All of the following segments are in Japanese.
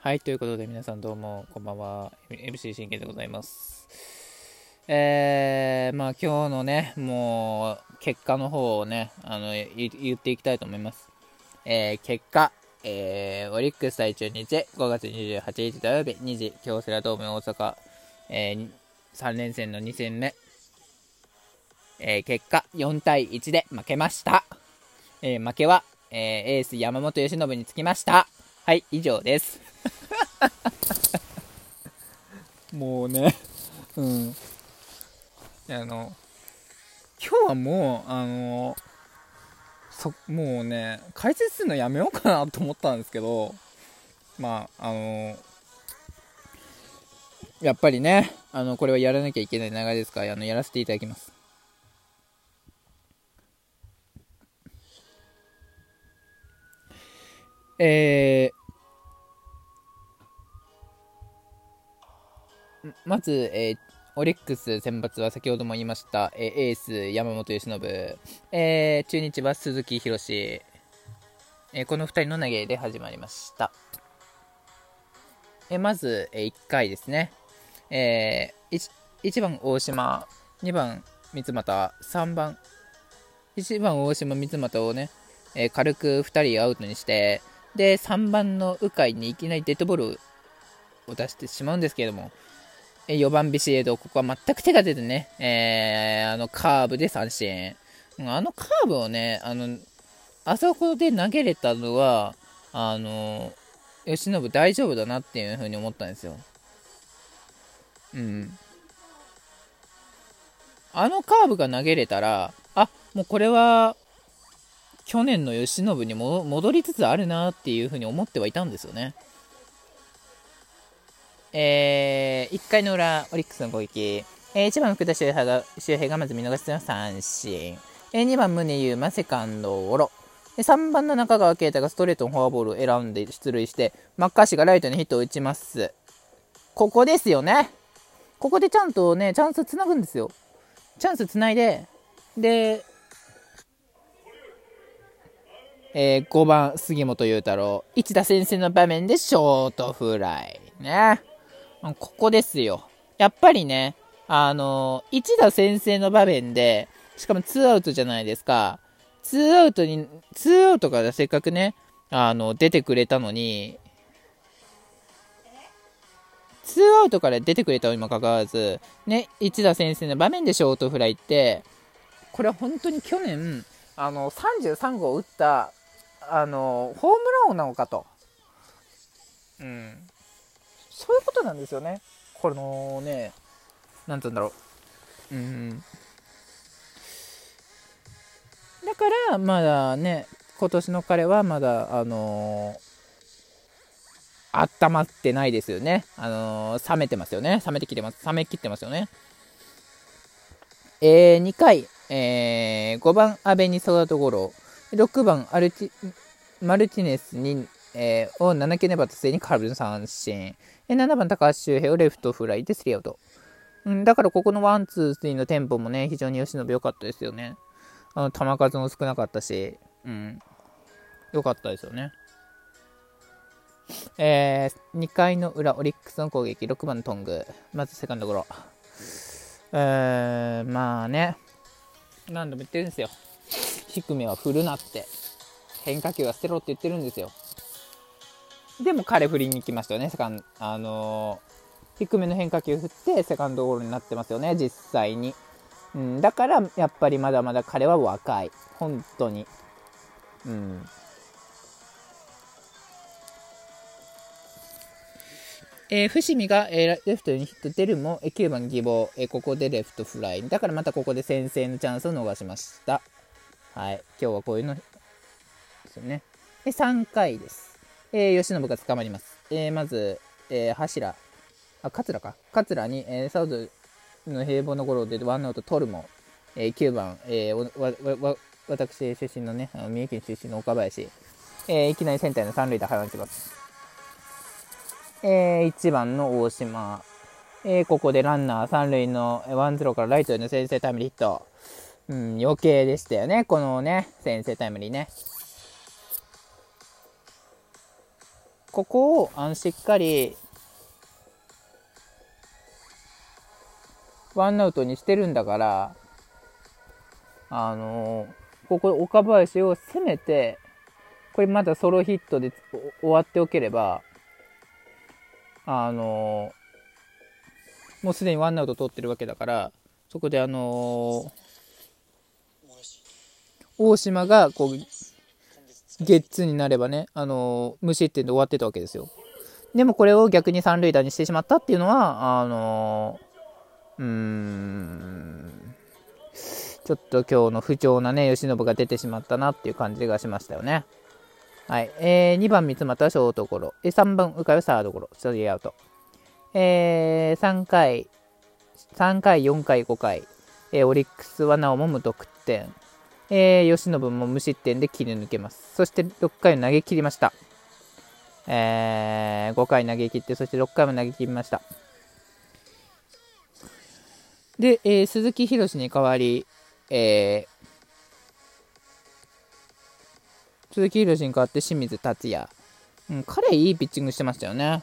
はい、ということで皆さんどうもこんばんは。MC 信玄でございます。えー、まあ今日のね、もう結果の方をね、あの言っていきたいと思います。えー、結果、えー、オリックス対中日、5月28日土曜日、2時、京セラドーム大阪、えー、3連戦の2戦目、えー、結果4対1で負けました。えー、負けは、えー、エース山本由伸につきました。はい、以上です。もうね、うん。あの、今日はもう、あの、そ、もうね、解説するのやめようかなと思ったんですけど、まあ、あの、やっぱりね、あの、これはやらなきゃいけない流れですから、あの、やらせていただきます。えー、まず、えー、オリックス先発は先ほども言いました、えー、エース山本由伸、えー、中日は鈴木宏、えー、この2人の投げで始まりました。えー、まず、えー、1回ですね、えー、1, 1番大島、2番三俣、3番、1番大島、三俣をね、えー、軽く2人アウトにして、で、3番の鵜飼にいきなりデッドボールを出してしまうんですけれども、4番ビシエド、ここは全く手が出てね、えー、あのカーブで三振。あのカーブをね、あの、あそこで投げれたのは、あの、吉信大丈夫だなっていうふうに思ったんですよ。うん。あのカーブが投げれたら、あ、もうこれは、去年の吉信に戻りつつあるなっていうふうに思ってはいたんですよね。えー、1回の裏、オリックスの攻撃。えー、1番福田周平が周平がまず見逃しの三振。えー、2番宗優馬セカンドゴロ。3番の中川圭太がストレートのフォアボールを選んで出塁して、マッカーシーがライトにヒットを打ちます。ここですよね。ここでちゃんとね、チャンスつなぐんですよ。チャンスつないで、で、えー、5番杉本裕太郎、一田先生の場面でショートフライ。ね。ここですよ。やっぱりね、あの、一打先制の場面で、しかもツーアウトじゃないですか。ツーアウトに、ツーアウトからせっかくね、あの、出てくれたのに、ツーアウトから出てくれたにもかかわらず、ね、一打先制の場面でショートフライって、これは本当に去年、あの、33号打った、あの、ホームラン王なのかと。うん。そういうことなんですよね。このね、なんて言うんだろう。うん。だから、まだね、今年の彼はまだ、あのー、温まってないですよね。あのー、冷めてますよね。冷めてきてます。冷めきってますよね。えー、2回、えー、5番、阿部にサードゴロ、6番、アルティ、マルティネスに、えー、を7球粘った末に空振りの三振。7番高橋周平をレフトフライでスリーアウト。うん、だからここのワン、ツー、スリーのテンポもね、非常に由伸良かったですよね。あの、球数も少なかったし、うん、良かったですよね。えー、2回の裏、オリックスの攻撃、6番トング。まずセカンドゴロ。えー、まあね、何度も言ってるんですよ。低めは振るなって。変化球は捨てろって言ってるんですよ。でも彼振りに行きましたよね、セカンあのー、低めの変化球振ってセカンドゴールになってますよね、実際に。うん、だからやっぱりまだまだ彼は若い。本当に。うん。えー、伏見が、えー、レフトにヒット出るも、えー、9番義母、えー、ここでレフトフライ。だからまたここで先制のチャンスを逃しました。はい。今日はこういうのですよね。で、3回です。えー、吉信が捕まります。えー、まず、えー、柱、あ、桂か。桂に、えー、サウドの平凡なゴロでワンアウト取るも、えー、9番、えー、わ、わ、わ、私出身のね、三重県出身の岡林、えー、いきなりセンターの三塁打放ちます。えー、1番の大島、えー、ここでランナー三塁のワンゼロからライトへの先制タイムリーヒット。うん、余計でしたよね、このね、先制タイムリーね。ここをあのしっかりワンアウトにしてるんだからあのここ岡林を攻めてこれまだソロヒットで終わっておければあのもうすでにワンアウト取ってるわけだからそこであの大島がこうゲッツーになればね、あの無失点で終わってたわけですよ。でもこれを逆に三塁打にしてしまったっていうのは、あのうーん、ちょっと今日の不調なね、吉信が出てしまったなっていう感じがしましたよね。はい。えー、2番三俣はショートゴロ。え3番鵜飼はサードゴロ。スリーアウト。えー、3回、3回、4回、5回。えー、オリックスはなおも無得点。えー、吉信も無失点で切り抜けます。そして6回を投げ切りました。えー、5回投げ切って、そして6回も投げ切りました。で、えー、鈴木宏に代わり、えー、鈴木宏に代わって清水達也。うん、彼いいピッチングしてましたよね。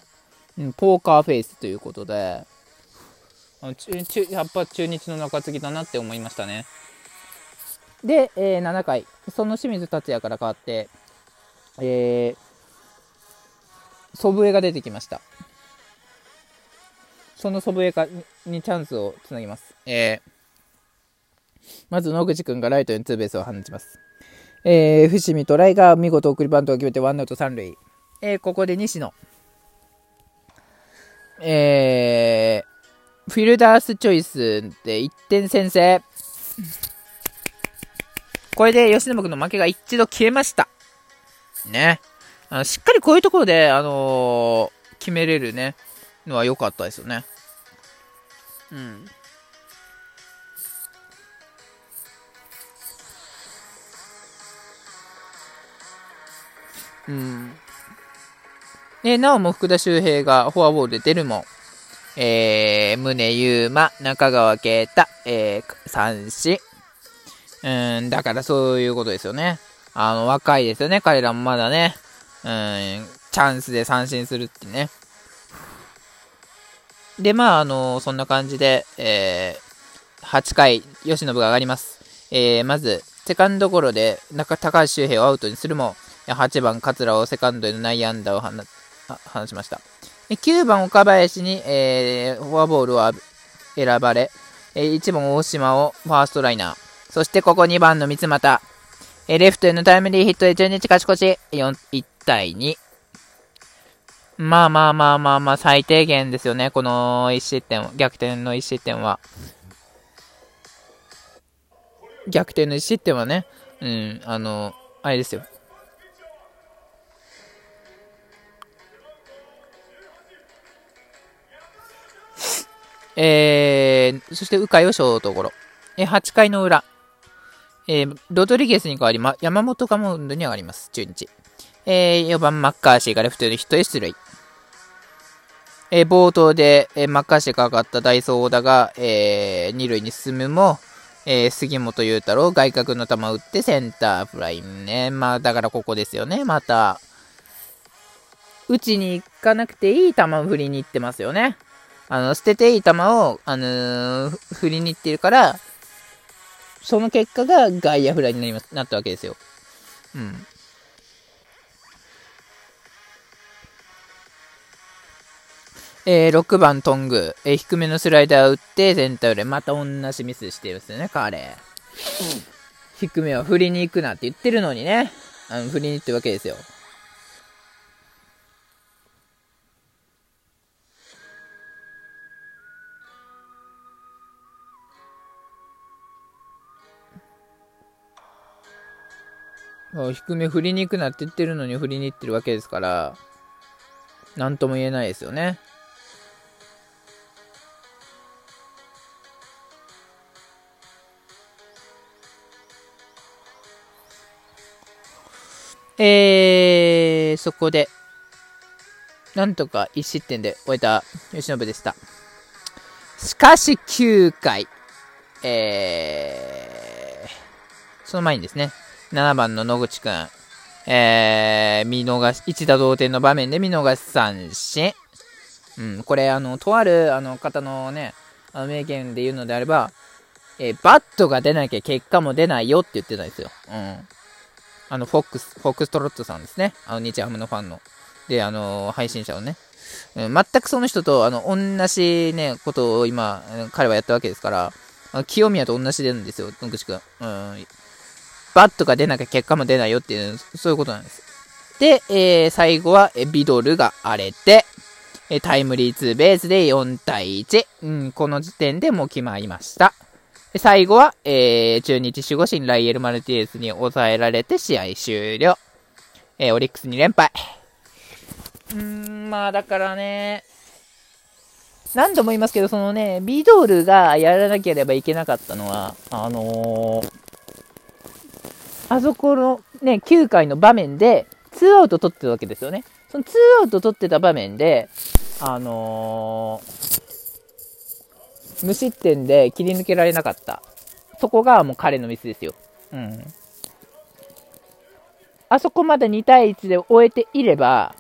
うん、ポーカーフェイスということで、あのやっぱ中日の中継ぎだなって思いましたね。で、えー、7回、その清水達也から変わって、えー、祖父江が出てきました。その祖父江かにチャンスをつなぎます。えー、まず野口君がライトにツーベースを放ちます。えー、伏見トライが見事送りバントを決めてワンアウト三塁。えー、ここで西野。えー、フィルダースチョイスで1点先制。これで吉野君の負けが一度消えました。ね。あのしっかりこういうところで、あのー、決めれるね、のは良かったですよね。うん。うん。で、なおも福田周平がフォアボールで出るも、えー、宗優馬、中川圭太、えー、三振、うん、だからそういうことですよね。あの、若いですよね、彼らもまだね。うん、チャンスで三振するってね。で、まあ、あの、そんな感じで、えー、8回、吉信が上がります。えー、まず、セカンドゴロで中高橋周平をアウトにするも、8番桂をセカンドへの内野安打を放ちました。9番岡林に、えー、フォアボールを選ばれ、1番大島をファーストライナー。そしてここ2番の三俣。えレフトへのタイムリーヒットで中日勝ち越し。4、1対2。まあまあまあまあまあ、最低限ですよね。この1失点、逆転の1失点は。逆転の1失点はね、うん、あの、あれですよ。えー、そして、鵜飼をショートゴロ。え、8回の裏。えー、ロドリゲスに代わり、ま、山本がマウンドに上がります、中日。えー、4番マッカーシーがレフトでヒットで出塁。えー、冒頭で、えー、マッカーシーがかかったダイソー田が、えー、2塁に進むも、えー、杉本裕太郎、外角の球を打ってセンターフライね。まあ、だからここですよね、また。打ちに行かなくていい球を振りに行ってますよね。あの、捨てていい球を、あのー、振りに行ってるから、その結果が外野フライになりますなったわけですよ。うん。えー、6番トング、えー、低めのスライダーを打って全体裏また同じミスしてるんですよね、彼。うん、低めは振りに行くなって言ってるのにね、あの振りに行ってるわけですよ。低め振りに行くなって言ってるのに振りに行ってるわけですから、なんとも言えないですよね。えー、そこで、なんとか1失点で終えた吉信でした。しかし9回、えー、その前にですね、7番の野口くん。えー、見逃し、一打同点の場面で見逃し三振。うん、これ、あの、とある、あの、方のね、あの名言で言うのであれば、えー、バットが出なきゃ結果も出ないよって言ってたんですよ。うん。あの、フォックス、フォックストロットさんですね。あの、日ハムのファンの。で、あの、配信者のね。うん、全くその人と、あの、同じね、ことを今、彼はやったわけですから、清宮と同じでるんですよ、野口くん。うん。バットが出なきゃ結果も出ないよっていう、そういうことなんです。で、えー、最後は、ビドルが荒れて、えタイムリーツーベースで4対1。うん、この時点でもう決まりました。最後は、えー、中日守護神ライエル・マルティエスに抑えられて試合終了。えー、オリックス2連敗。うーん、まあだからね、何度も言いますけど、そのね、ビドルがやらなければいけなかったのは、あのー、あそこのね、9回の場面で、2アウト取ってたわけですよね。その2アウト取ってた場面で、あのー、無失点で切り抜けられなかった。そこがもう彼のミスですよ。うん。あそこまで2対1で終えていれば、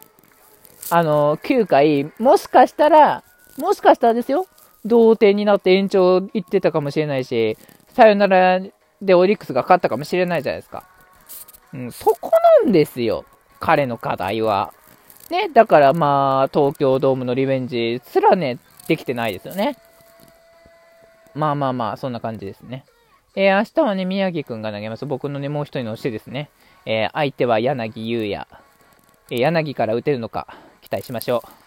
あの、9回、もしかしたら、もしかしたらですよ、同点になって延長行ってたかもしれないし、さよならでオリックスが勝ったかもしれないじゃないですか。うん、そこなんですよ、彼の課題は。ね、だからまあ、東京ドームのリベンジすらね、できてないですよね。まあまあまあ、そんな感じですね。えー、明日はね、宮城くんが投げます。僕のね、もう一人の推しですね。えー、相手は柳優也。えー、柳から打てるのか、期待しましょう。